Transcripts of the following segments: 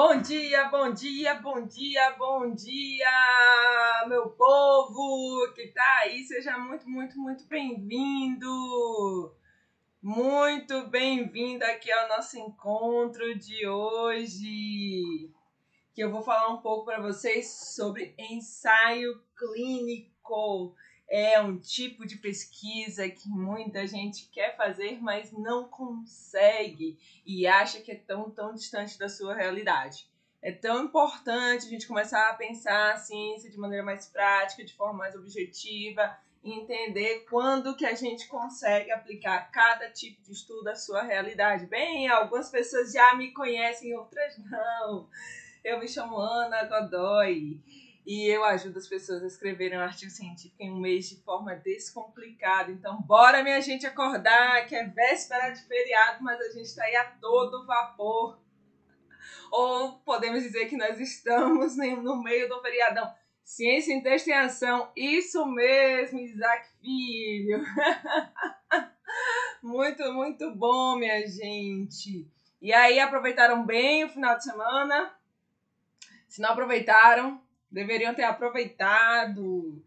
Bom dia, bom dia, bom dia, bom dia, meu povo que tá aí, seja muito, muito, muito bem-vindo. Muito bem-vindo aqui ao nosso encontro de hoje. Que eu vou falar um pouco para vocês sobre ensaio clínico é um tipo de pesquisa que muita gente quer fazer, mas não consegue e acha que é tão, tão distante da sua realidade. É tão importante a gente começar a pensar a ciência de maneira mais prática, de forma mais objetiva, entender quando que a gente consegue aplicar cada tipo de estudo à sua realidade. Bem, algumas pessoas já me conhecem, outras não. Eu me chamo Ana Godoy e eu ajudo as pessoas a escreverem um artigo científico em um mês de forma descomplicada. Então, bora, minha gente, acordar, que é véspera de feriado, mas a gente está aí a todo vapor. Ou podemos dizer que nós estamos no meio do feriadão. Ciência em texto e ação, isso mesmo, Isaac Filho. muito, muito bom, minha gente. E aí, aproveitaram bem o final de semana? Se não aproveitaram, Deveriam ter aproveitado.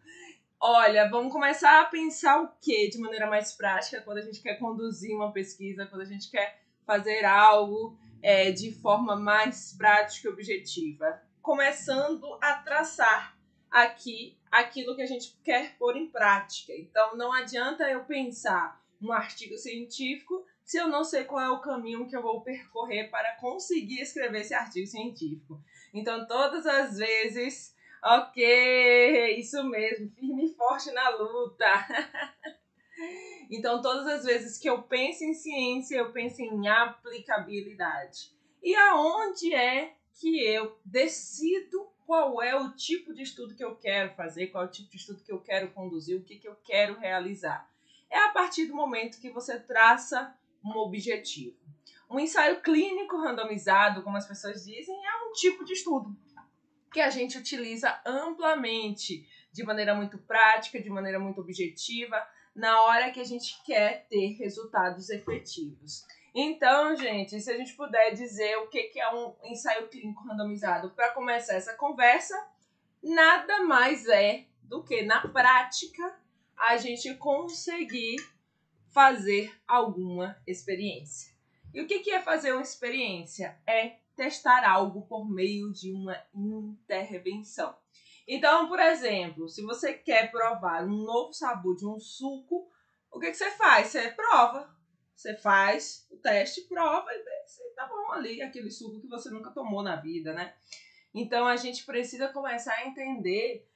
Olha, vamos começar a pensar o que de maneira mais prática quando a gente quer conduzir uma pesquisa, quando a gente quer fazer algo é, de forma mais prática e objetiva. Começando a traçar aqui aquilo que a gente quer pôr em prática. Então, não adianta eu pensar um artigo científico se eu não sei qual é o caminho que eu vou percorrer para conseguir escrever esse artigo científico. Então, todas as vezes, ok, isso mesmo, firme e forte na luta. então, todas as vezes que eu penso em ciência, eu penso em aplicabilidade. E aonde é que eu decido qual é o tipo de estudo que eu quero fazer, qual é o tipo de estudo que eu quero conduzir, o que, que eu quero realizar? É a partir do momento que você traça um objetivo. Um ensaio clínico randomizado, como as pessoas dizem, é um tipo de estudo que a gente utiliza amplamente, de maneira muito prática, de maneira muito objetiva, na hora que a gente quer ter resultados efetivos. Então, gente, se a gente puder dizer o que é um ensaio clínico randomizado para começar essa conversa, nada mais é do que, na prática, a gente conseguir fazer alguma experiência. E o que é fazer uma experiência? É testar algo por meio de uma intervenção. Então, por exemplo, se você quer provar um novo sabor de um suco, o que, que você faz? Você prova. Você faz o teste, prova e vê se tá bom ali aquele suco que você nunca tomou na vida, né? Então a gente precisa começar a entender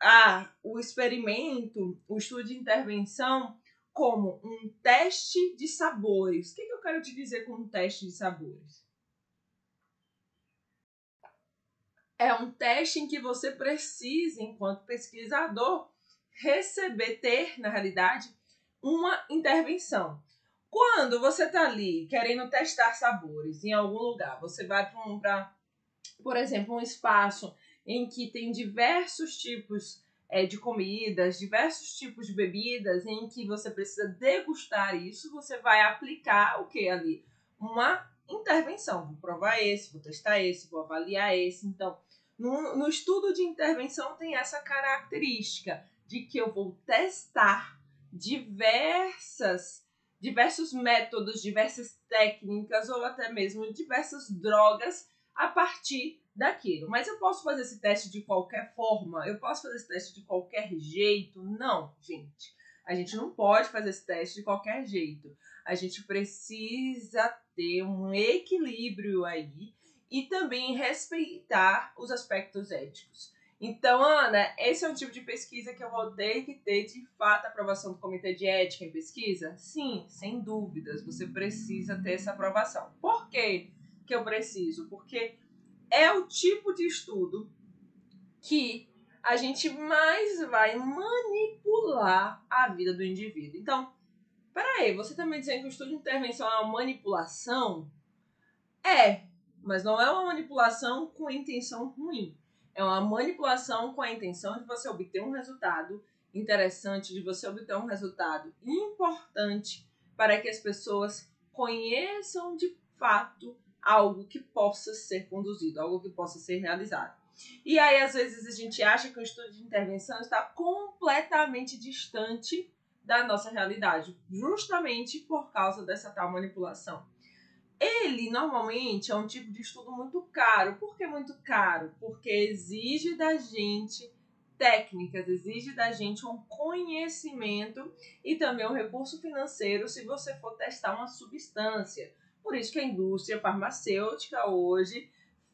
ah, o experimento, o estudo de intervenção como um teste de sabores. O que, que eu quero te dizer com um teste de sabores? É um teste em que você precisa, enquanto pesquisador, receber, ter, na realidade, uma intervenção. Quando você está ali querendo testar sabores em algum lugar, você vai para, um, por exemplo, um espaço em que tem diversos tipos é, de comidas, diversos tipos de bebidas em que você precisa degustar isso, você vai aplicar o que ali? Uma intervenção. Vou provar esse, vou testar esse, vou avaliar esse. Então, no, no estudo de intervenção tem essa característica de que eu vou testar diversas diversos métodos, diversas técnicas ou até mesmo diversas drogas a partir daquilo. Mas eu posso fazer esse teste de qualquer forma? Eu posso fazer esse teste de qualquer jeito? Não, gente. A gente não pode fazer esse teste de qualquer jeito. A gente precisa ter um equilíbrio aí e também respeitar os aspectos éticos. Então, Ana, esse é um tipo de pesquisa que eu vou ter que ter de fato a aprovação do Comitê de Ética em Pesquisa? Sim, sem dúvidas, você precisa ter essa aprovação. Por quê que eu preciso? Porque é o tipo de estudo que a gente mais vai manipular a vida do indivíduo. Então, peraí, você também dizendo que o estudo de intervenção é uma manipulação? É, mas não é uma manipulação com intenção ruim. É uma manipulação com a intenção de você obter um resultado interessante, de você obter um resultado importante para que as pessoas conheçam de fato algo que possa ser conduzido, algo que possa ser realizado. E aí, às vezes, a gente acha que o estudo de intervenção está completamente distante da nossa realidade, justamente por causa dessa tal manipulação. Ele normalmente é um tipo de estudo muito caro. Por que muito caro? Porque exige da gente técnicas, exige da gente um conhecimento e também um recurso financeiro se você for testar uma substância. Por isso que a indústria farmacêutica hoje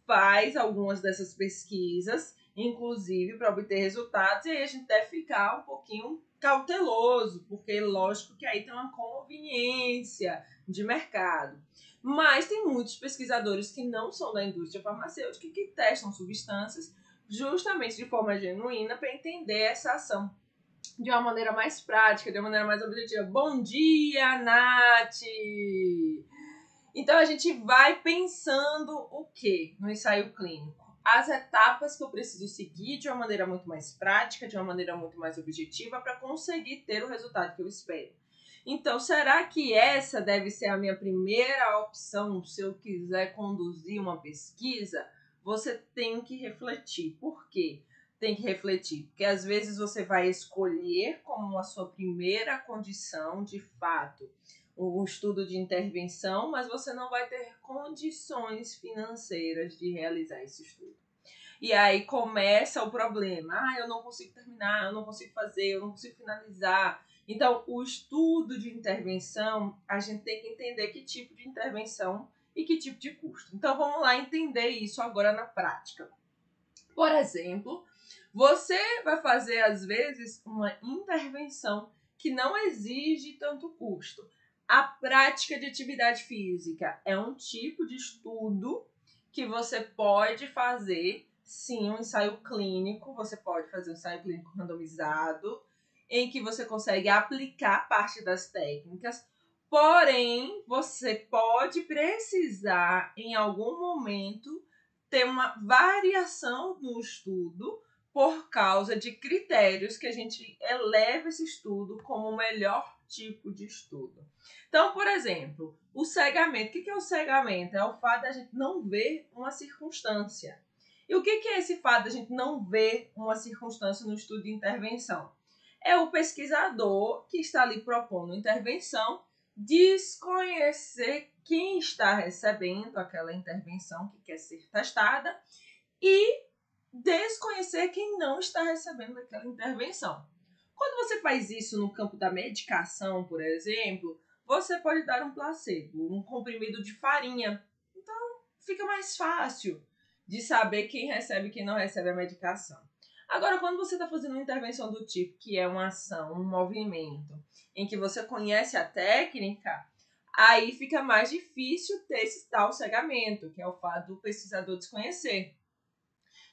faz algumas dessas pesquisas, inclusive para obter resultados, e aí a gente deve ficar um pouquinho cauteloso, porque lógico que aí tem uma conveniência de mercado. Mas tem muitos pesquisadores que não são da indústria farmacêutica que testam substâncias justamente de forma genuína para entender essa ação de uma maneira mais prática, de uma maneira mais objetiva. Bom dia, Nath! Então a gente vai pensando o que no ensaio clínico? As etapas que eu preciso seguir de uma maneira muito mais prática, de uma maneira muito mais objetiva para conseguir ter o resultado que eu espero. Então, será que essa deve ser a minha primeira opção se eu quiser conduzir uma pesquisa? Você tem que refletir. Por quê? Tem que refletir, porque às vezes você vai escolher como a sua primeira condição, de fato, um estudo de intervenção, mas você não vai ter condições financeiras de realizar esse estudo. E aí começa o problema. Ah, eu não consigo terminar, eu não consigo fazer, eu não consigo finalizar. Então, o estudo de intervenção, a gente tem que entender que tipo de intervenção e que tipo de custo. Então, vamos lá entender isso agora na prática. Por exemplo, você vai fazer, às vezes, uma intervenção que não exige tanto custo. A prática de atividade física é um tipo de estudo que você pode fazer, sim, um ensaio clínico. Você pode fazer um ensaio clínico randomizado em que você consegue aplicar parte das técnicas, porém você pode precisar em algum momento ter uma variação no estudo por causa de critérios que a gente eleva esse estudo como o melhor tipo de estudo. Então, por exemplo, o cegamento. O que é o cegamento? É o fato da gente não ver uma circunstância. E o que é esse fato da gente não ver uma circunstância no estudo de intervenção? é o pesquisador que está ali propondo intervenção desconhecer quem está recebendo aquela intervenção que quer ser testada e desconhecer quem não está recebendo aquela intervenção. Quando você faz isso no campo da medicação, por exemplo, você pode dar um placebo, um comprimido de farinha. Então, fica mais fácil de saber quem recebe e quem não recebe a medicação. Agora, quando você está fazendo uma intervenção do tipo que é uma ação, um movimento, em que você conhece a técnica, aí fica mais difícil ter esse tal cegamento, que é o fato do pesquisador desconhecer.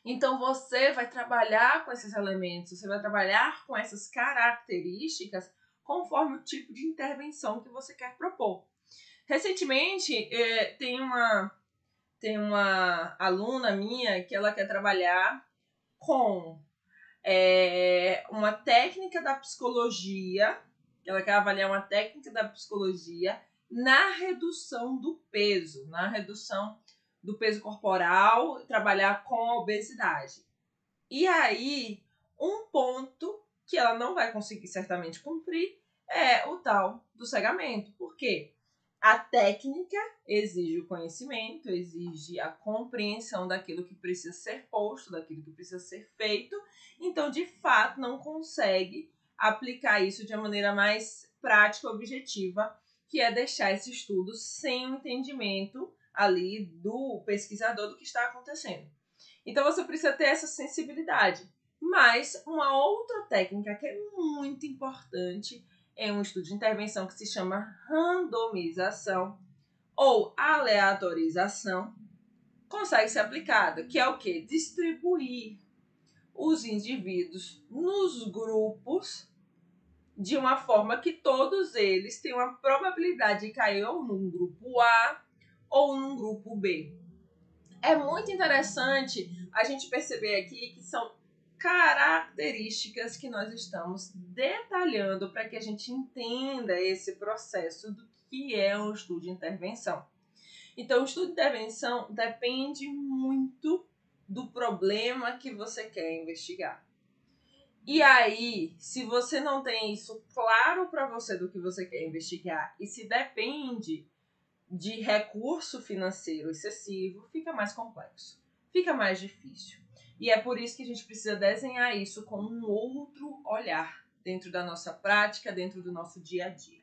Então você vai trabalhar com esses elementos, você vai trabalhar com essas características conforme o tipo de intervenção que você quer propor. Recentemente, eh, tem uma tem uma aluna minha que ela quer trabalhar com é, uma técnica da psicologia, ela quer avaliar uma técnica da psicologia na redução do peso, na redução do peso corporal, trabalhar com a obesidade. E aí, um ponto que ela não vai conseguir certamente cumprir é o tal do cegamento. Por quê? A técnica exige o conhecimento, exige a compreensão daquilo que precisa ser posto, daquilo que precisa ser feito. Então, de fato, não consegue aplicar isso de uma maneira mais prática, objetiva, que é deixar esse estudo sem entendimento ali do pesquisador do que está acontecendo. Então, você precisa ter essa sensibilidade. Mas uma outra técnica que é muito importante em um estudo de intervenção que se chama randomização ou aleatorização, consegue ser aplicada, que é o que? Distribuir os indivíduos nos grupos de uma forma que todos eles tenham a probabilidade de cair ou num grupo A ou num grupo B. É muito interessante a gente perceber aqui que são características que nós estamos detalhando para que a gente entenda esse processo do que é um estudo de intervenção. Então, o estudo de intervenção depende muito do problema que você quer investigar. E aí, se você não tem isso claro para você do que você quer investigar e se depende de recurso financeiro excessivo, fica mais complexo, fica mais difícil. E é por isso que a gente precisa desenhar isso com um outro olhar dentro da nossa prática, dentro do nosso dia a dia,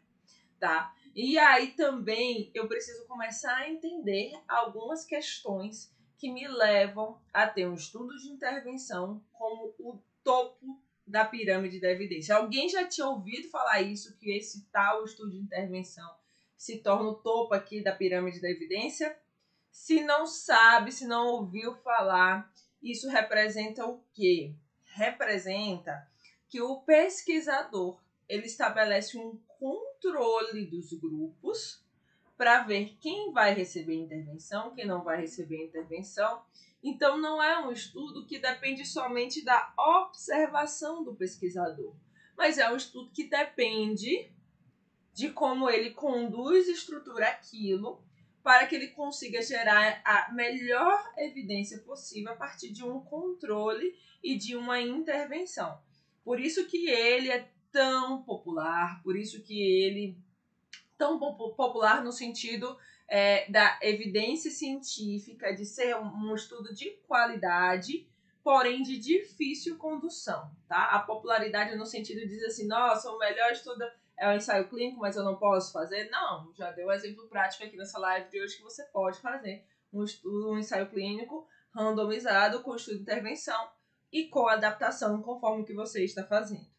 tá? E aí também eu preciso começar a entender algumas questões que me levam a ter um estudo de intervenção como o topo da pirâmide da evidência. Alguém já tinha ouvido falar isso, que esse tal estudo de intervenção se torna o topo aqui da pirâmide da evidência? Se não sabe, se não ouviu falar, isso representa o quê? Representa que o pesquisador ele estabelece um controle dos grupos para ver quem vai receber intervenção, quem não vai receber intervenção. Então, não é um estudo que depende somente da observação do pesquisador, mas é um estudo que depende de como ele conduz e estrutura aquilo para que ele consiga gerar a melhor evidência possível a partir de um controle e de uma intervenção. Por isso que ele é tão popular, por isso que ele tão popular no sentido é, da evidência científica, de ser um, estudo de qualidade, porém de difícil condução, tá? A popularidade no sentido de dizer assim, nossa, o melhor estudo é o ensaio clínico, mas eu não posso fazer. Não, já deu um exemplo prático aqui nessa live de hoje que você pode fazer um estudo, um ensaio clínico randomizado com estudo de intervenção e com adaptação conforme o que você está fazendo.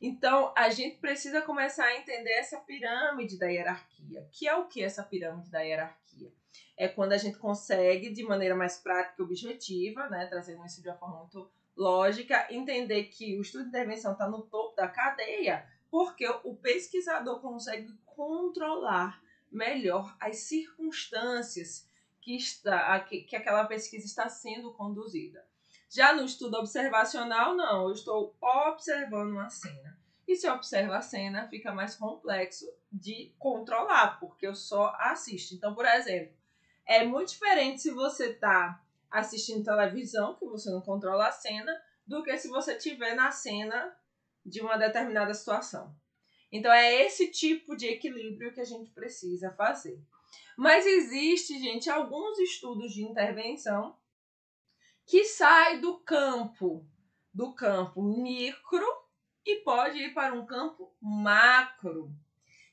Então, a gente precisa começar a entender essa pirâmide da hierarquia. Que é o que essa pirâmide da hierarquia? É quando a gente consegue, de maneira mais prática e objetiva, né, trazendo isso de uma forma muito lógica, entender que o estudo de intervenção está no topo da cadeia, porque o pesquisador consegue controlar melhor as circunstâncias que, está, que, que aquela pesquisa está sendo conduzida. Já no estudo observacional, não, eu estou observando uma cena. E se eu observo a cena, fica mais complexo de controlar, porque eu só assisto. Então, por exemplo, é muito diferente se você está assistindo televisão, que você não controla a cena, do que se você estiver na cena de uma determinada situação. Então é esse tipo de equilíbrio que a gente precisa fazer. Mas existe, gente, alguns estudos de intervenção que sai do campo, do campo micro e pode ir para um campo macro,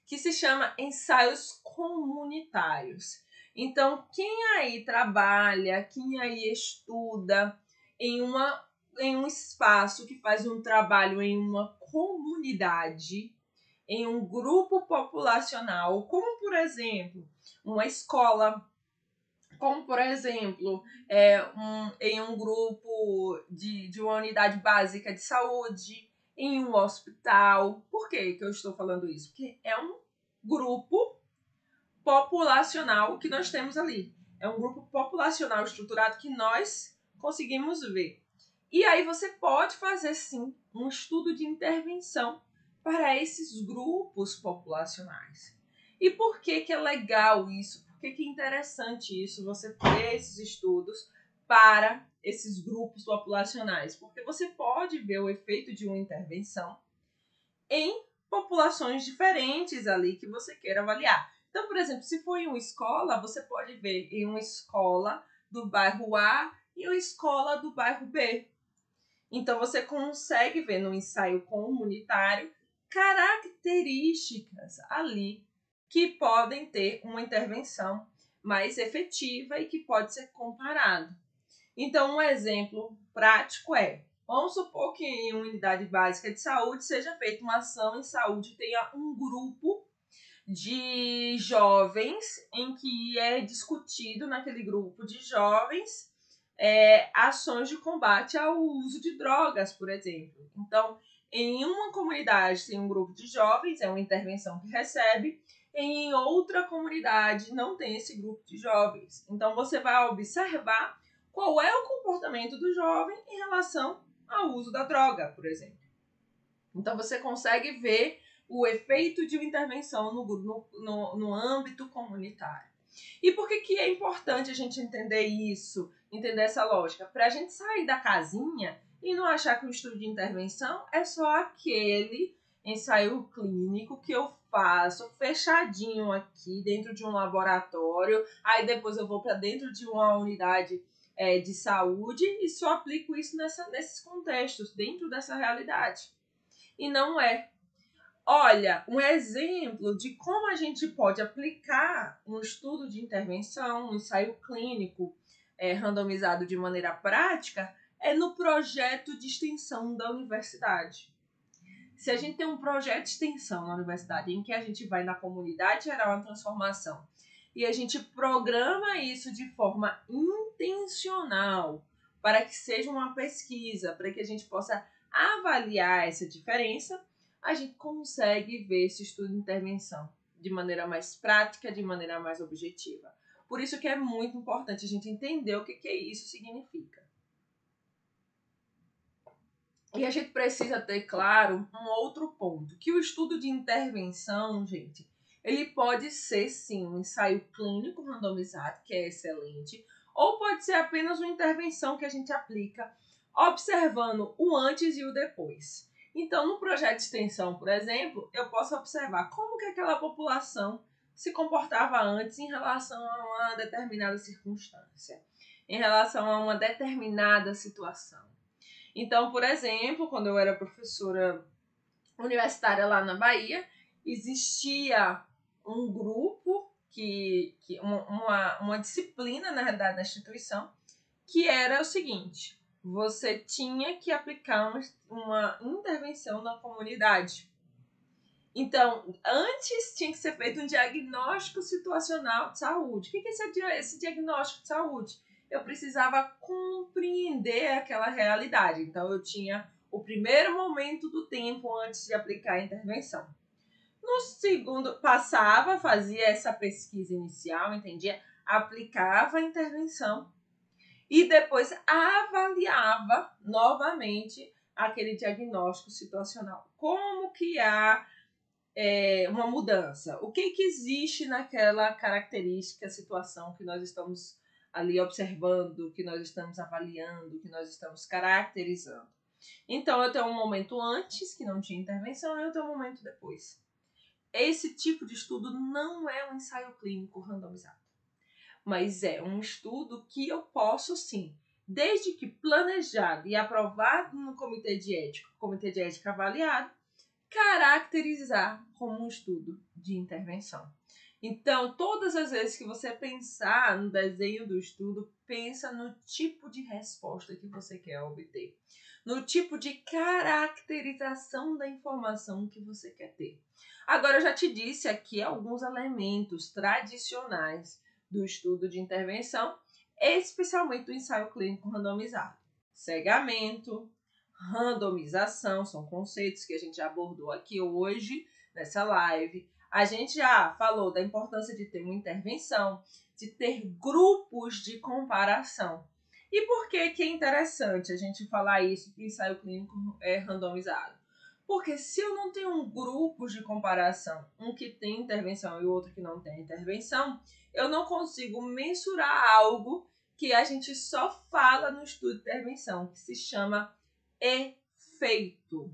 que se chama ensaios comunitários. Então, quem aí trabalha, quem aí estuda em uma em um espaço que faz um trabalho em uma comunidade, em um grupo populacional, como por exemplo, uma escola, como por exemplo, é, um, em um grupo de, de uma unidade básica de saúde, em um hospital. Por que, que eu estou falando isso? Porque é um grupo populacional que nós temos ali. É um grupo populacional estruturado que nós conseguimos ver. E aí você pode fazer sim um estudo de intervenção para esses grupos populacionais. E por que, que é legal isso? Por que, que é interessante isso, você ter esses estudos para esses grupos populacionais? Porque você pode ver o efeito de uma intervenção em populações diferentes ali que você queira avaliar. Então, por exemplo, se for em uma escola, você pode ver em uma escola do bairro A e uma escola do bairro B. Então você consegue ver no ensaio comunitário características ali que podem ter uma intervenção mais efetiva e que pode ser comparado. Então, um exemplo prático é: vamos supor que em uma unidade básica de saúde seja feita uma ação em saúde, tenha um grupo de jovens em que é discutido naquele grupo de jovens é, ações de combate ao uso de drogas, por exemplo. Então, em uma comunidade tem um grupo de jovens, é uma intervenção que recebe, em outra comunidade não tem esse grupo de jovens. Então, você vai observar qual é o comportamento do jovem em relação ao uso da droga, por exemplo. Então, você consegue ver o efeito de uma intervenção no, no, no, no âmbito comunitário. E por que, que é importante a gente entender isso, entender essa lógica? Para a gente sair da casinha e não achar que o estudo de intervenção é só aquele ensaio clínico que eu faço fechadinho aqui dentro de um laboratório, aí depois eu vou para dentro de uma unidade é, de saúde e só aplico isso nessa, nesses contextos, dentro dessa realidade. E não é. Olha, um exemplo de como a gente pode aplicar um estudo de intervenção, um ensaio clínico é, randomizado de maneira prática, é no projeto de extensão da universidade. Se a gente tem um projeto de extensão na universidade em que a gente vai na comunidade gerar uma transformação e a gente programa isso de forma intencional para que seja uma pesquisa, para que a gente possa avaliar essa diferença, a gente consegue ver esse estudo de intervenção de maneira mais prática, de maneira mais objetiva. Por isso que é muito importante a gente entender o que, que isso significa. E a gente precisa ter claro um outro ponto, que o estudo de intervenção, gente, ele pode ser sim um ensaio clínico randomizado, que é excelente, ou pode ser apenas uma intervenção que a gente aplica observando o antes e o depois. Então, no projeto de extensão, por exemplo, eu posso observar como que aquela população se comportava antes em relação a uma determinada circunstância, em relação a uma determinada situação. Então, por exemplo, quando eu era professora universitária lá na Bahia, existia um grupo que, que uma, uma disciplina na realidade da instituição que era o seguinte: você tinha que aplicar uma, uma intervenção na comunidade. Então, antes tinha que ser feito um diagnóstico situacional de saúde. O que é esse, esse diagnóstico de saúde? eu precisava compreender aquela realidade. Então, eu tinha o primeiro momento do tempo antes de aplicar a intervenção. No segundo, passava, fazia essa pesquisa inicial, entendia, aplicava a intervenção e depois avaliava novamente aquele diagnóstico situacional. Como que há é, uma mudança? O que, que existe naquela característica, situação que nós estamos ali observando, que nós estamos avaliando, que nós estamos caracterizando. Então, eu tenho um momento antes, que não tinha intervenção, e eu tenho um momento depois. Esse tipo de estudo não é um ensaio clínico randomizado, mas é um estudo que eu posso sim, desde que planejado e aprovado no comitê de ética, comitê de ética avaliado, caracterizar como um estudo de intervenção. Então, todas as vezes que você pensar no desenho do estudo, pensa no tipo de resposta que você quer obter, no tipo de caracterização da informação que você quer ter. Agora, eu já te disse aqui alguns elementos tradicionais do estudo de intervenção, especialmente do ensaio clínico randomizado. Cegamento, randomização, são conceitos que a gente já abordou aqui hoje nessa live a gente já falou da importância de ter uma intervenção, de ter grupos de comparação. E por que, que é interessante a gente falar isso para o ensaio clínico é randomizado? Porque se eu não tenho um grupo de comparação, um que tem intervenção e o outro que não tem intervenção, eu não consigo mensurar algo que a gente só fala no estudo de intervenção, que se chama efeito.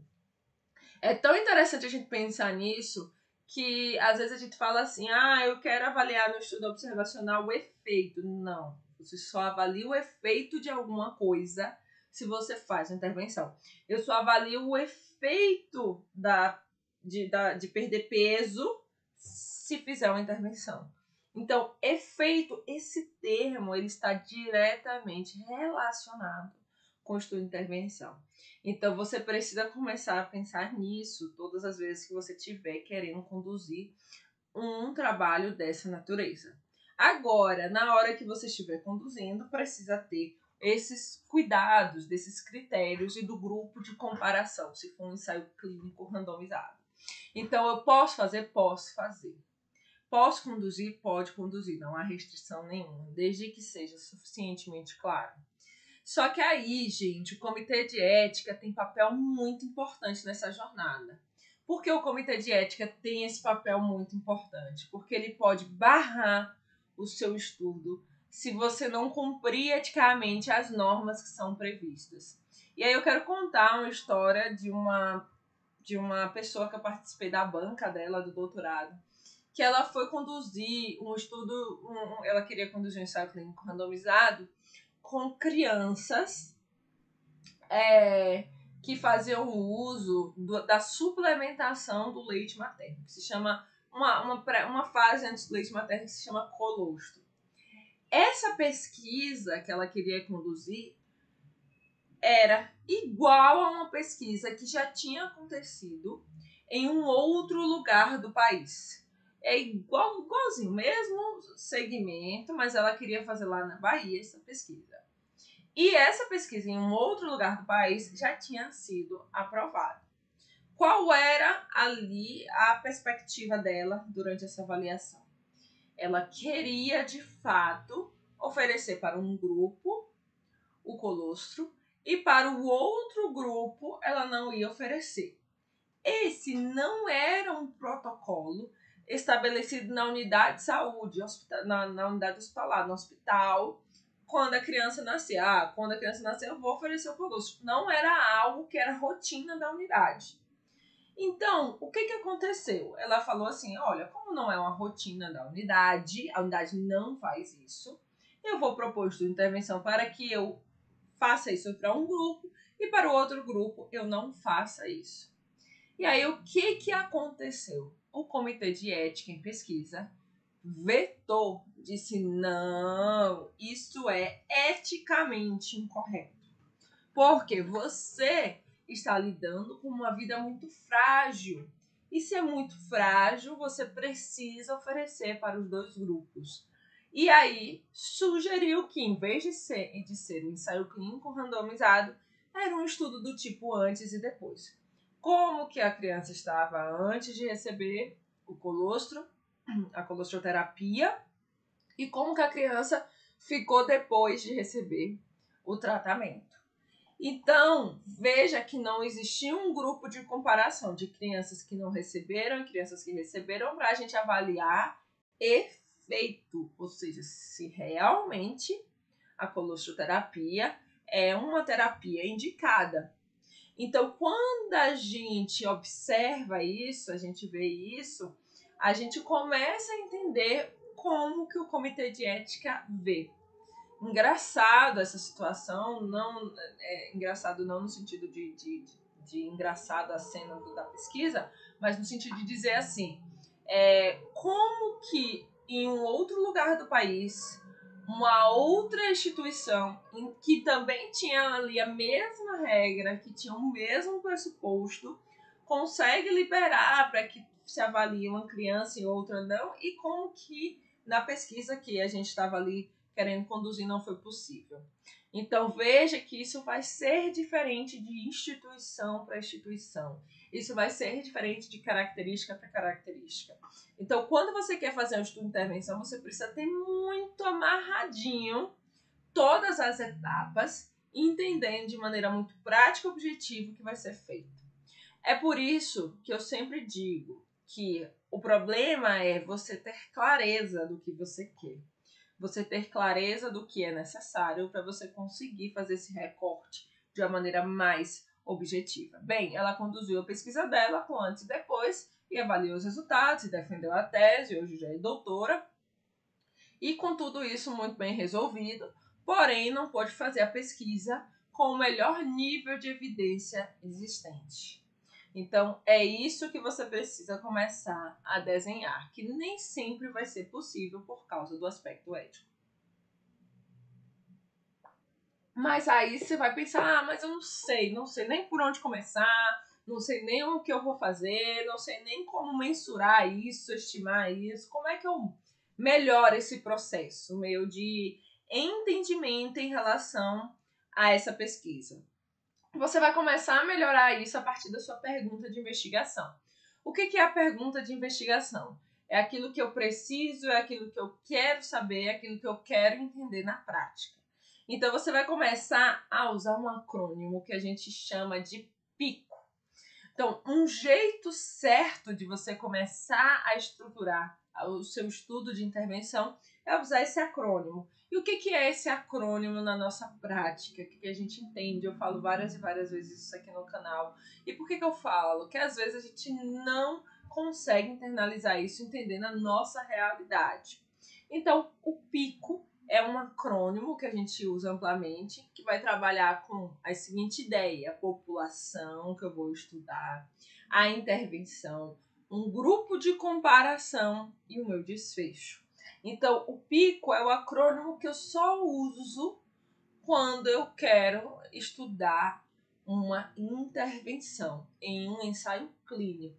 É tão interessante a gente pensar nisso, que às vezes a gente fala assim, ah, eu quero avaliar no estudo observacional o efeito. Não, você só avalia o efeito de alguma coisa se você faz uma intervenção. Eu só avalio o efeito da, de, da, de perder peso se fizer uma intervenção. Então, efeito, esse termo, ele está diretamente relacionado com o estudo de intervenção. Então você precisa começar a pensar nisso todas as vezes que você estiver querendo conduzir um trabalho dessa natureza. Agora, na hora que você estiver conduzindo, precisa ter esses cuidados, desses critérios e do grupo de comparação, se for um ensaio clínico randomizado. Então, eu posso fazer? Posso fazer. Posso conduzir? Pode conduzir, não há restrição nenhuma, desde que seja suficientemente claro. Só que aí, gente, o comitê de ética tem papel muito importante nessa jornada. Por que o comitê de ética tem esse papel muito importante? Porque ele pode barrar o seu estudo se você não cumprir eticamente as normas que são previstas. E aí eu quero contar uma história de uma de uma pessoa que eu participei da banca dela do doutorado, que ela foi conduzir um estudo, um, ela queria conduzir um ensaio clínico randomizado com crianças é, que faziam uso do, da suplementação do leite materno, que se chama uma, uma, uma fase antes do leite materno que se chama colostro. Essa pesquisa que ela queria conduzir era igual a uma pesquisa que já tinha acontecido em um outro lugar do país. É igual, igualzinho, mesmo segmento, mas ela queria fazer lá na Bahia essa pesquisa. E essa pesquisa em um outro lugar do país já tinha sido aprovada. Qual era ali a perspectiva dela durante essa avaliação? Ela queria de fato oferecer para um grupo o colostro e para o outro grupo ela não ia oferecer. Esse não era um protocolo estabelecido na unidade de saúde, na, na unidade hospitalar, no hospital, quando a criança nascer. Ah, quando a criança nascer, eu vou oferecer o colostro. Não era algo que era rotina da unidade. Então, o que, que aconteceu? Ela falou assim: olha, como não é uma rotina da unidade, a unidade não faz isso, eu vou propor de intervenção para que eu faça isso para um grupo e para o outro grupo eu não faça isso. E aí, o que, que aconteceu? O Comitê de Ética em Pesquisa vetou, disse: não, isso é eticamente incorreto. Porque você está lidando com uma vida muito frágil. E se é muito frágil, você precisa oferecer para os dois grupos. E aí sugeriu que, em vez de ser, de ser um ensaio clínico randomizado, era um estudo do tipo antes e depois. Como que a criança estava antes de receber o colostro, a colostroterapia, e como que a criança ficou depois de receber o tratamento. Então, veja que não existia um grupo de comparação de crianças que não receberam e crianças que receberam para a gente avaliar efeito, ou seja, se realmente a colostroterapia é uma terapia indicada. Então, quando a gente observa isso, a gente vê isso, a gente começa a entender como que o comitê de ética vê. Engraçado essa situação, não é, engraçado não no sentido de, de, de, engraçado a cena do, da pesquisa, mas no sentido de dizer assim, é, como que em um outro lugar do país, uma outra instituição em que também tinha ali a mesma regra, que tinha o mesmo pressuposto, consegue liberar para que se avalie uma criança e outra não, e como que na pesquisa que a gente estava ali querendo conduzir não foi possível. Então veja que isso vai ser diferente de instituição para instituição. Isso vai ser diferente de característica para característica. Então, quando você quer fazer um estudo de intervenção, você precisa ter muito amarradinho todas as etapas, entendendo de maneira muito prática e objetiva o que vai ser feito. É por isso que eu sempre digo que o problema é você ter clareza do que você quer você ter clareza do que é necessário para você conseguir fazer esse recorte de uma maneira mais objetiva. Bem, ela conduziu a pesquisa dela com antes e depois e avaliou os resultados e defendeu a tese, hoje já é doutora. E com tudo isso muito bem resolvido, porém não pôde fazer a pesquisa com o melhor nível de evidência existente. Então, é isso que você precisa começar a desenhar, que nem sempre vai ser possível por causa do aspecto ético. Mas aí você vai pensar, ah, mas eu não sei, não sei nem por onde começar, não sei nem o que eu vou fazer, não sei nem como mensurar isso, estimar isso, como é que eu melhoro esse processo meu de entendimento em relação a essa pesquisa você vai começar a melhorar isso a partir da sua pergunta de investigação. O que é a pergunta de investigação? É aquilo que eu preciso, é aquilo que eu quero saber, é aquilo que eu quero entender na prática. Então você vai começar a usar um acrônimo que a gente chama de PICO. Então, um jeito certo de você começar a estruturar o seu estudo de intervenção é usar esse acrônimo. E o que, que é esse acrônimo na nossa prática? O que, que a gente entende? Eu falo várias e várias vezes isso aqui no canal. E por que, que eu falo? Que às vezes a gente não consegue internalizar isso, entendendo a nossa realidade. Então, o PICO é um acrônimo que a gente usa amplamente, que vai trabalhar com a seguinte ideia: a população que eu vou estudar, a intervenção, um grupo de comparação e o meu desfecho. Então, o PICO é o acrônimo que eu só uso quando eu quero estudar uma intervenção em um ensaio clínico,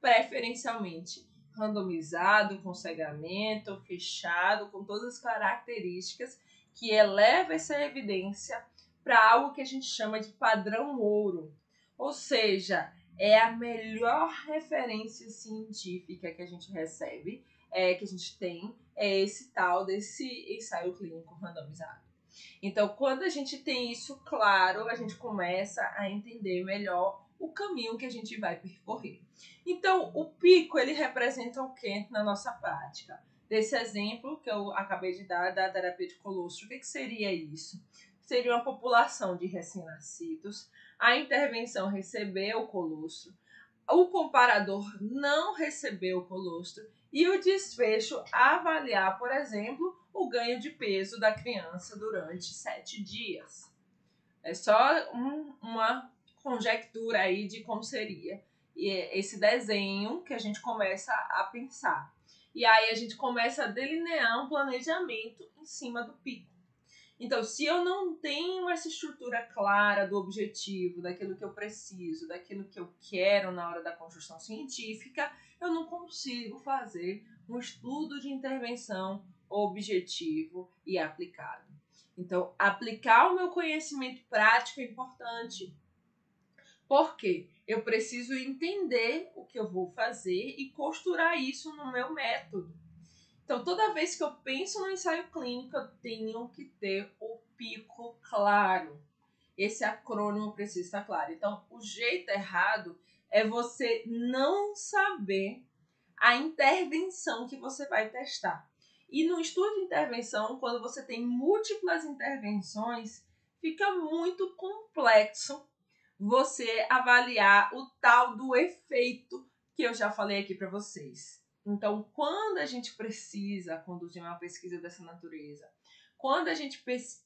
preferencialmente randomizado, com cegamento, fechado, com todas as características que eleva essa evidência para algo que a gente chama de padrão ouro. Ou seja, é a melhor referência científica que a gente recebe, é, que a gente tem, é esse tal desse ensaio clínico randomizado. Então, quando a gente tem isso claro, a gente começa a entender melhor o caminho que a gente vai percorrer. Então, o pico, ele representa o que na nossa prática? Desse exemplo que eu acabei de dar da terapia de colostro, o que, que seria isso? Seria uma população de recém-nascidos, a intervenção recebeu o colostro, o comparador não recebeu o colostro e o desfecho avaliar, por exemplo, o ganho de peso da criança durante sete dias. É só um, uma conjectura aí de como seria esse desenho que a gente começa a pensar. E aí a gente começa a delinear um planejamento em cima do pico. Então, se eu não tenho essa estrutura clara do objetivo, daquilo que eu preciso, daquilo que eu quero na hora da construção científica, eu não consigo fazer um estudo de intervenção objetivo e aplicado. Então, aplicar o meu conhecimento prático é importante. Por quê? Eu preciso entender o que eu vou fazer e costurar isso no meu método. Então, toda vez que eu penso no ensaio clínico, eu tenho que ter o pico claro. Esse acrônimo precisa estar claro. Então, o jeito errado é você não saber a intervenção que você vai testar. E no estudo de intervenção, quando você tem múltiplas intervenções, fica muito complexo você avaliar o tal do efeito que eu já falei aqui para vocês. Então, quando a gente precisa conduzir uma pesquisa dessa natureza, quando a gente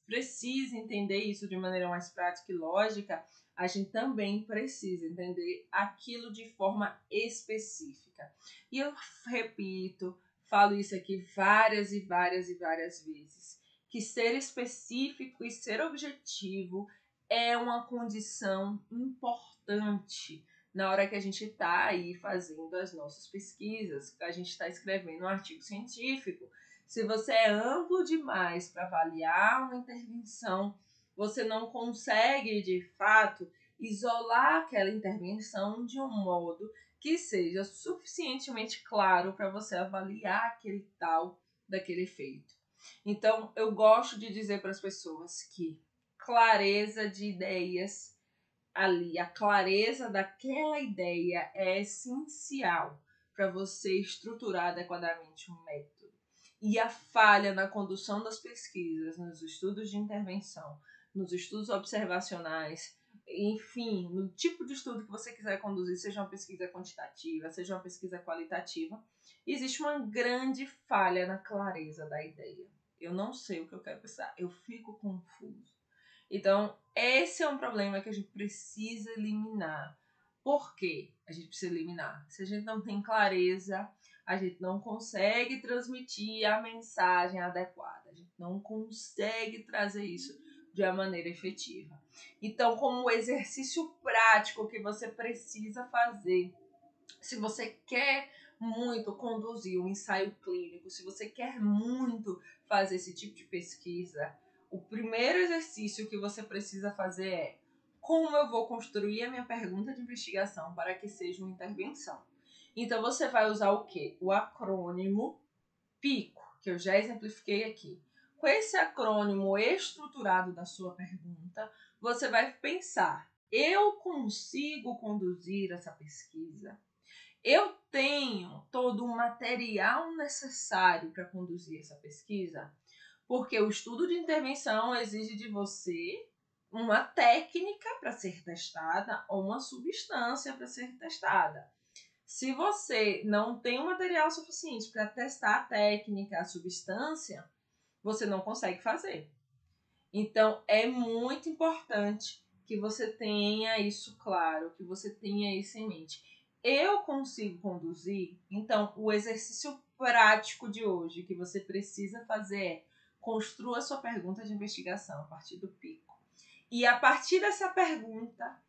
precisa entender isso de maneira mais prática e lógica, a gente também precisa entender aquilo de forma específica. E eu repito, falo isso aqui várias e várias e várias vezes, que ser específico e ser objetivo é uma condição importante na hora que a gente está aí fazendo as nossas pesquisas, a gente está escrevendo um artigo científico. Se você é amplo demais para avaliar uma intervenção, você não consegue de fato isolar aquela intervenção de um modo que seja suficientemente claro para você avaliar aquele tal daquele efeito. Então, eu gosto de dizer para as pessoas que clareza de ideias ali, a clareza daquela ideia é essencial para você estruturar adequadamente um método. E a falha na condução das pesquisas, nos estudos de intervenção, nos estudos observacionais, enfim, no tipo de estudo que você quiser conduzir, seja uma pesquisa quantitativa, seja uma pesquisa qualitativa, existe uma grande falha na clareza da ideia. Eu não sei o que eu quero pensar, eu fico confuso. Então, esse é um problema que a gente precisa eliminar. Por quê? A gente precisa eliminar. Se a gente não tem clareza, a gente não consegue transmitir a mensagem adequada. A gente não consegue trazer isso de uma maneira efetiva. Então, como exercício prático que você precisa fazer, se você quer muito conduzir um ensaio clínico, se você quer muito fazer esse tipo de pesquisa, o primeiro exercício que você precisa fazer é como eu vou construir a minha pergunta de investigação para que seja uma intervenção. Então você vai usar o que? O acrônimo PICO, que eu já exemplifiquei aqui. Com esse acrônimo estruturado da sua pergunta, você vai pensar: eu consigo conduzir essa pesquisa? Eu tenho todo o material necessário para conduzir essa pesquisa, porque o estudo de intervenção exige de você uma técnica para ser testada ou uma substância para ser testada. Se você não tem o material suficiente para testar a técnica, a substância, você não consegue fazer. Então, é muito importante que você tenha isso claro, que você tenha isso em mente. Eu consigo conduzir, então, o exercício prático de hoje que você precisa fazer é construa sua pergunta de investigação a partir do pico. E a partir dessa pergunta,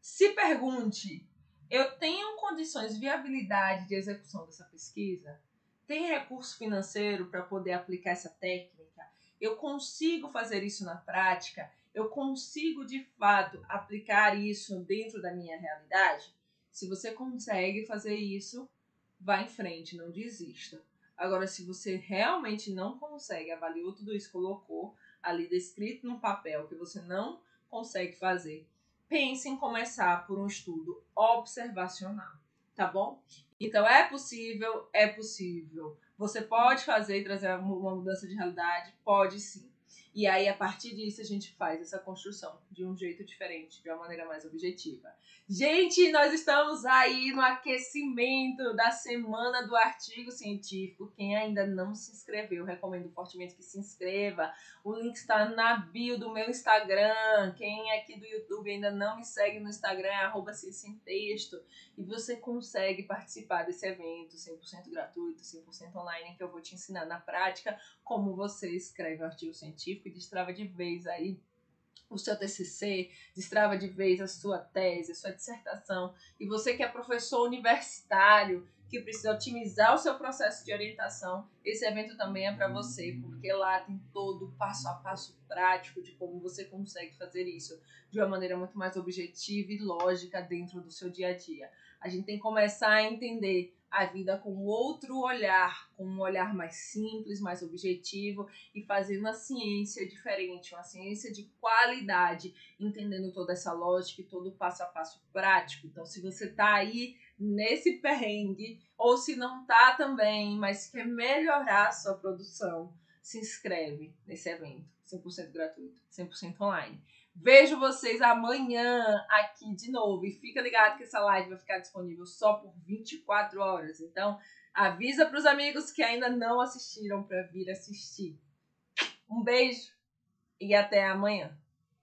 se pergunte: eu tenho condições, viabilidade de execução dessa pesquisa? Tem recurso financeiro para poder aplicar essa técnica? Eu consigo fazer isso na prática? Eu consigo de fato aplicar isso dentro da minha realidade? Se você consegue fazer isso, vá em frente, não desista. Agora, se você realmente não consegue, avaliou tudo isso, colocou, ali descrito no papel que você não consegue fazer, pense em começar por um estudo observacional, tá bom? Então é possível, é possível. Você pode fazer e trazer uma mudança de realidade? Pode sim. E aí, a partir disso, a gente faz essa construção de um jeito diferente, de uma maneira mais objetiva. Gente, nós estamos aí no aquecimento da semana do artigo científico. Quem ainda não se inscreveu, recomendo fortemente que se inscreva. O link está na bio do meu Instagram. Quem é aqui do YouTube ainda não me segue no Instagram, é arroba texto. E você consegue participar desse evento 100% gratuito, 100% online, que eu vou te ensinar na prática como você escreve um artigo científico e destrava de vez aí o seu TCC, destrava de vez a sua tese, a sua dissertação. E você que é professor universitário, que precisa otimizar o seu processo de orientação, esse evento também é para você, porque lá tem todo o passo a passo prático de como você consegue fazer isso de uma maneira muito mais objetiva e lógica dentro do seu dia a dia. A gente tem que começar a entender a vida com outro olhar, com um olhar mais simples, mais objetivo e fazendo a ciência diferente, uma ciência de qualidade, entendendo toda essa lógica e todo o passo a passo prático. Então, se você está aí nesse perrengue, ou se não tá também, mas quer melhorar a sua produção, se inscreve nesse evento, 100% gratuito, 100% online. Vejo vocês amanhã aqui de novo. E fica ligado que essa live vai ficar disponível só por 24 horas. Então, avisa para os amigos que ainda não assistiram para vir assistir. Um beijo e até amanhã.